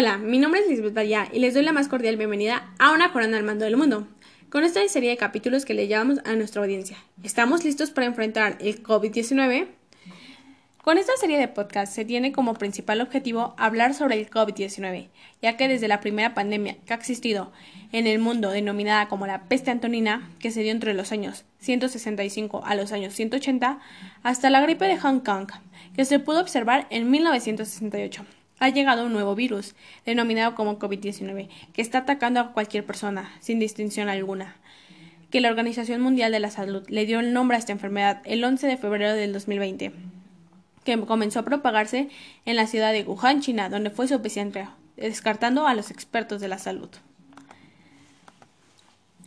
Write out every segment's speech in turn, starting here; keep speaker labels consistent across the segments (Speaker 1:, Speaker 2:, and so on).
Speaker 1: Hola, mi nombre es Lisbeth Vallá y les doy la más cordial bienvenida a una corona al mando del mundo. Con esta serie de capítulos que le llevamos a nuestra audiencia. ¿Estamos listos para enfrentar el COVID-19? Con esta serie de podcasts se tiene como principal objetivo hablar sobre el COVID-19, ya que desde la primera pandemia que ha existido en el mundo denominada como la peste antonina, que se dio entre los años 165 a los años 180, hasta la gripe de Hong Kong, que se pudo observar en 1968 ha llegado un nuevo virus, denominado como COVID-19, que está atacando a cualquier persona, sin distinción alguna. Que la Organización Mundial de la Salud le dio el nombre a esta enfermedad el 11 de febrero del 2020 que comenzó a propagarse en la ciudad de Wuhan, China, donde fue su epicentro, descartando a los expertos de la salud.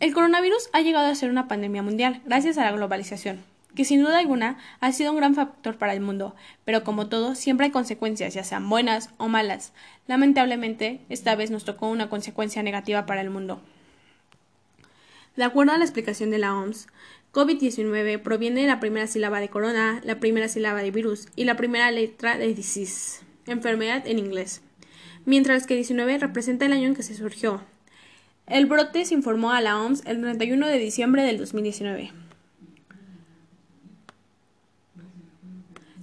Speaker 1: El coronavirus ha llegado a ser una pandemia mundial gracias a la globalización, que sin duda alguna ha sido un gran factor para el mundo, pero como todo, siempre hay consecuencias, ya sean buenas o malas. Lamentablemente, esta vez nos tocó una consecuencia negativa para el mundo. De acuerdo a la explicación de la OMS, COVID-19 proviene de la primera sílaba de corona, la primera sílaba de virus y la primera letra de disease, enfermedad en inglés, mientras que 19 representa el año en que se surgió. El brote se informó a la OMS el 31 de diciembre del 2019.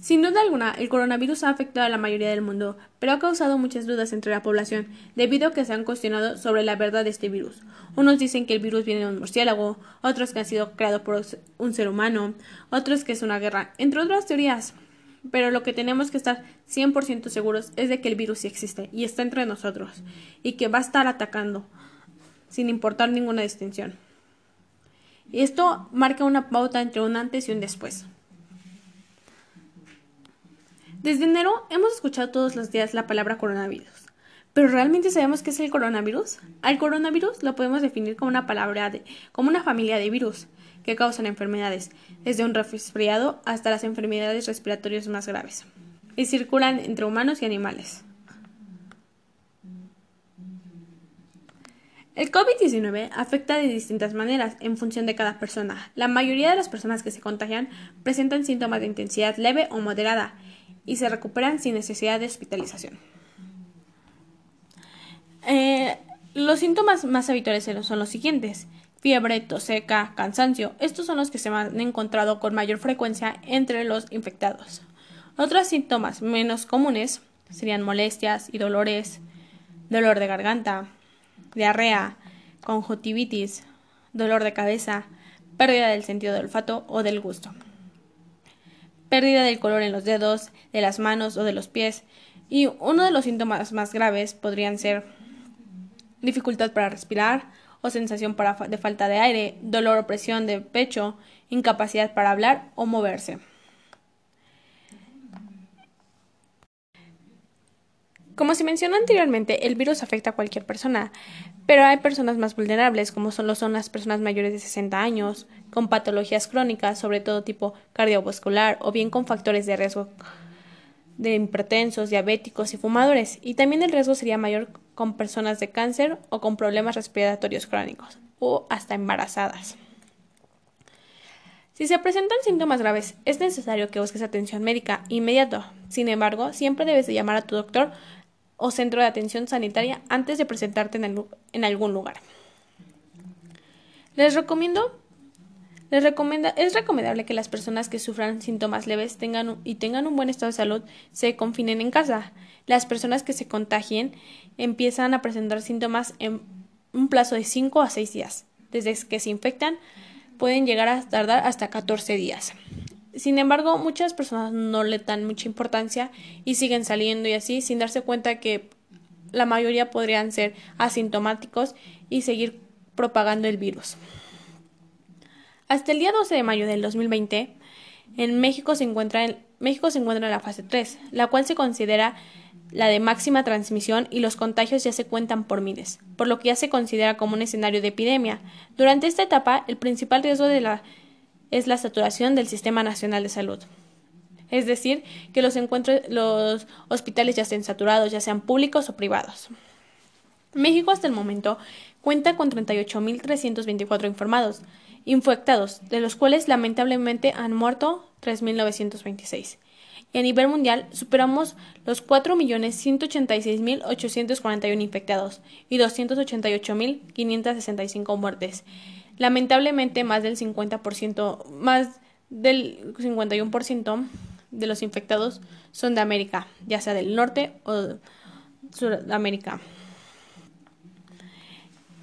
Speaker 1: Sin duda alguna, el coronavirus ha afectado a la mayoría del mundo, pero ha causado muchas dudas entre la población, debido a que se han cuestionado sobre la verdad de este virus. Unos dicen que el virus viene de un murciélago, otros que ha sido creado por un ser humano, otros que es una guerra, entre otras teorías. Pero lo que tenemos que estar 100% seguros es de que el virus sí existe y está entre nosotros, y que va a estar atacando, sin importar ninguna distinción. Y esto marca una pauta entre un antes y un después. Desde enero hemos escuchado todos los días la palabra coronavirus. ¿Pero realmente sabemos qué es el coronavirus? Al coronavirus lo podemos definir como una palabra de, como una familia de virus que causan enfermedades, desde un resfriado hasta las enfermedades respiratorias más graves, y circulan entre humanos y animales. El COVID-19 afecta de distintas maneras en función de cada persona. La mayoría de las personas que se contagian presentan síntomas de intensidad leve o moderada y se recuperan sin necesidad de hospitalización. Eh, los síntomas más habituales son los siguientes fiebre, tos seca, cansancio. Estos son los que se han encontrado con mayor frecuencia entre los infectados. Otros síntomas menos comunes serían molestias y dolores, dolor de garganta, diarrea, conjuntivitis, dolor de cabeza, pérdida del sentido del olfato o del gusto pérdida del color en los dedos, de las manos o de los pies, y uno de los síntomas más graves podrían ser dificultad para respirar o sensación de falta de aire, dolor o presión de pecho, incapacidad para hablar o moverse. Como se mencionó anteriormente, el virus afecta a cualquier persona, pero hay personas más vulnerables, como solo son las personas mayores de 60 años, con patologías crónicas, sobre todo tipo cardiovascular, o bien con factores de riesgo de hipertensos, diabéticos y fumadores. Y también el riesgo sería mayor con personas de cáncer o con problemas respiratorios crónicos, o hasta embarazadas. Si se presentan síntomas graves, es necesario que busques atención médica inmediato. Sin embargo, siempre debes de llamar a tu doctor o centro de atención sanitaria antes de presentarte en, algún lugar. Les recomiendo les recomienda, es recomendable que las personas que sufran síntomas leves tengan y tengan un buen estado de salud se confinen en casa. Las personas que se contagien empiezan a presentar síntomas en un plazo de 5 a 6 días. Desde que se infectan pueden llegar a tardar hasta 14 días. Sin embargo, muchas personas no le dan mucha importancia y siguen saliendo y así sin darse cuenta que la mayoría podrían ser asintomáticos y seguir propagando el virus. Hasta el día 12 de mayo del 2020, en México se encuentra en, México se encuentra en la fase 3, la cual se considera la de máxima transmisión y los contagios ya se cuentan por miles, por lo que ya se considera como un escenario de epidemia. Durante esta etapa, el principal riesgo de la es la saturación del Sistema Nacional de Salud. Es decir, que los, los hospitales ya estén saturados, ya sean públicos o privados. México hasta el momento cuenta con 38.324 informados, infectados, de los cuales lamentablemente han muerto 3.926. y a nivel mundial superamos los 4.186.841 infectados y 288.565 muertes. Lamentablemente, más del 50%, más del 51% de los infectados son de América, ya sea del norte o Sudamérica.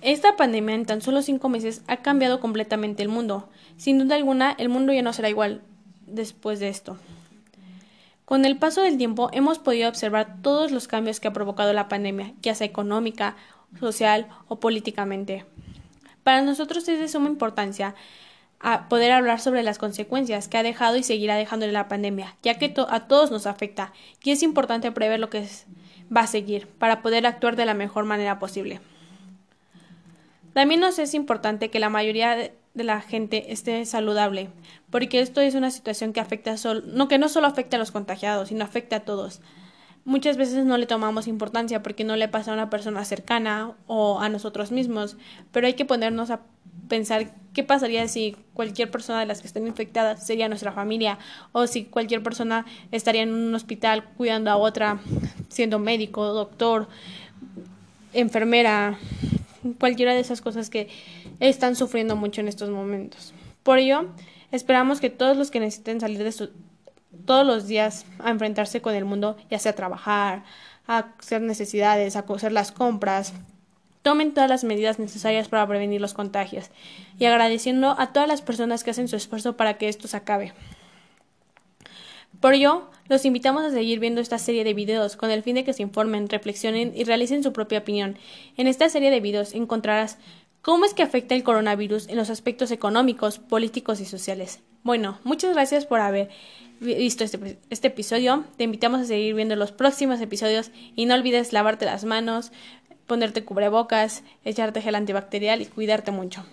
Speaker 1: Esta pandemia en tan solo cinco meses ha cambiado completamente el mundo. Sin duda alguna, el mundo ya no será igual después de esto. Con el paso del tiempo hemos podido observar todos los cambios que ha provocado la pandemia, ya sea económica, social o políticamente. Para nosotros es de suma importancia poder hablar sobre las consecuencias que ha dejado y seguirá dejando la pandemia, ya que a todos nos afecta y es importante prever lo que va a seguir para poder actuar de la mejor manera posible. También nos es importante que la mayoría de la gente esté saludable, porque esto es una situación que afecta no que no solo afecta a los contagiados, sino afecta a todos. Muchas veces no le tomamos importancia porque no le pasa a una persona cercana o a nosotros mismos, pero hay que ponernos a pensar qué pasaría si cualquier persona de las que estén infectadas sería nuestra familia o si cualquier persona estaría en un hospital cuidando a otra, siendo médico, doctor, enfermera, cualquiera de esas cosas que están sufriendo mucho en estos momentos. Por ello, esperamos que todos los que necesiten salir de su, todos los días a enfrentarse con el mundo, ya sea a trabajar, a hacer necesidades, a hacer las compras, tomen todas las medidas necesarias para prevenir los contagios y agradeciendo a todas las personas que hacen su esfuerzo para que esto se acabe. Por ello, los invitamos a seguir viendo esta serie de videos con el fin de que se informen, reflexionen y realicen su propia opinión. En esta serie de videos encontrarás cómo es que afecta el coronavirus en los aspectos económicos, políticos y sociales. Bueno, muchas gracias por haber visto este, este episodio. Te invitamos a seguir viendo los próximos episodios y no olvides lavarte las manos, ponerte cubrebocas, echarte gel antibacterial y cuidarte mucho.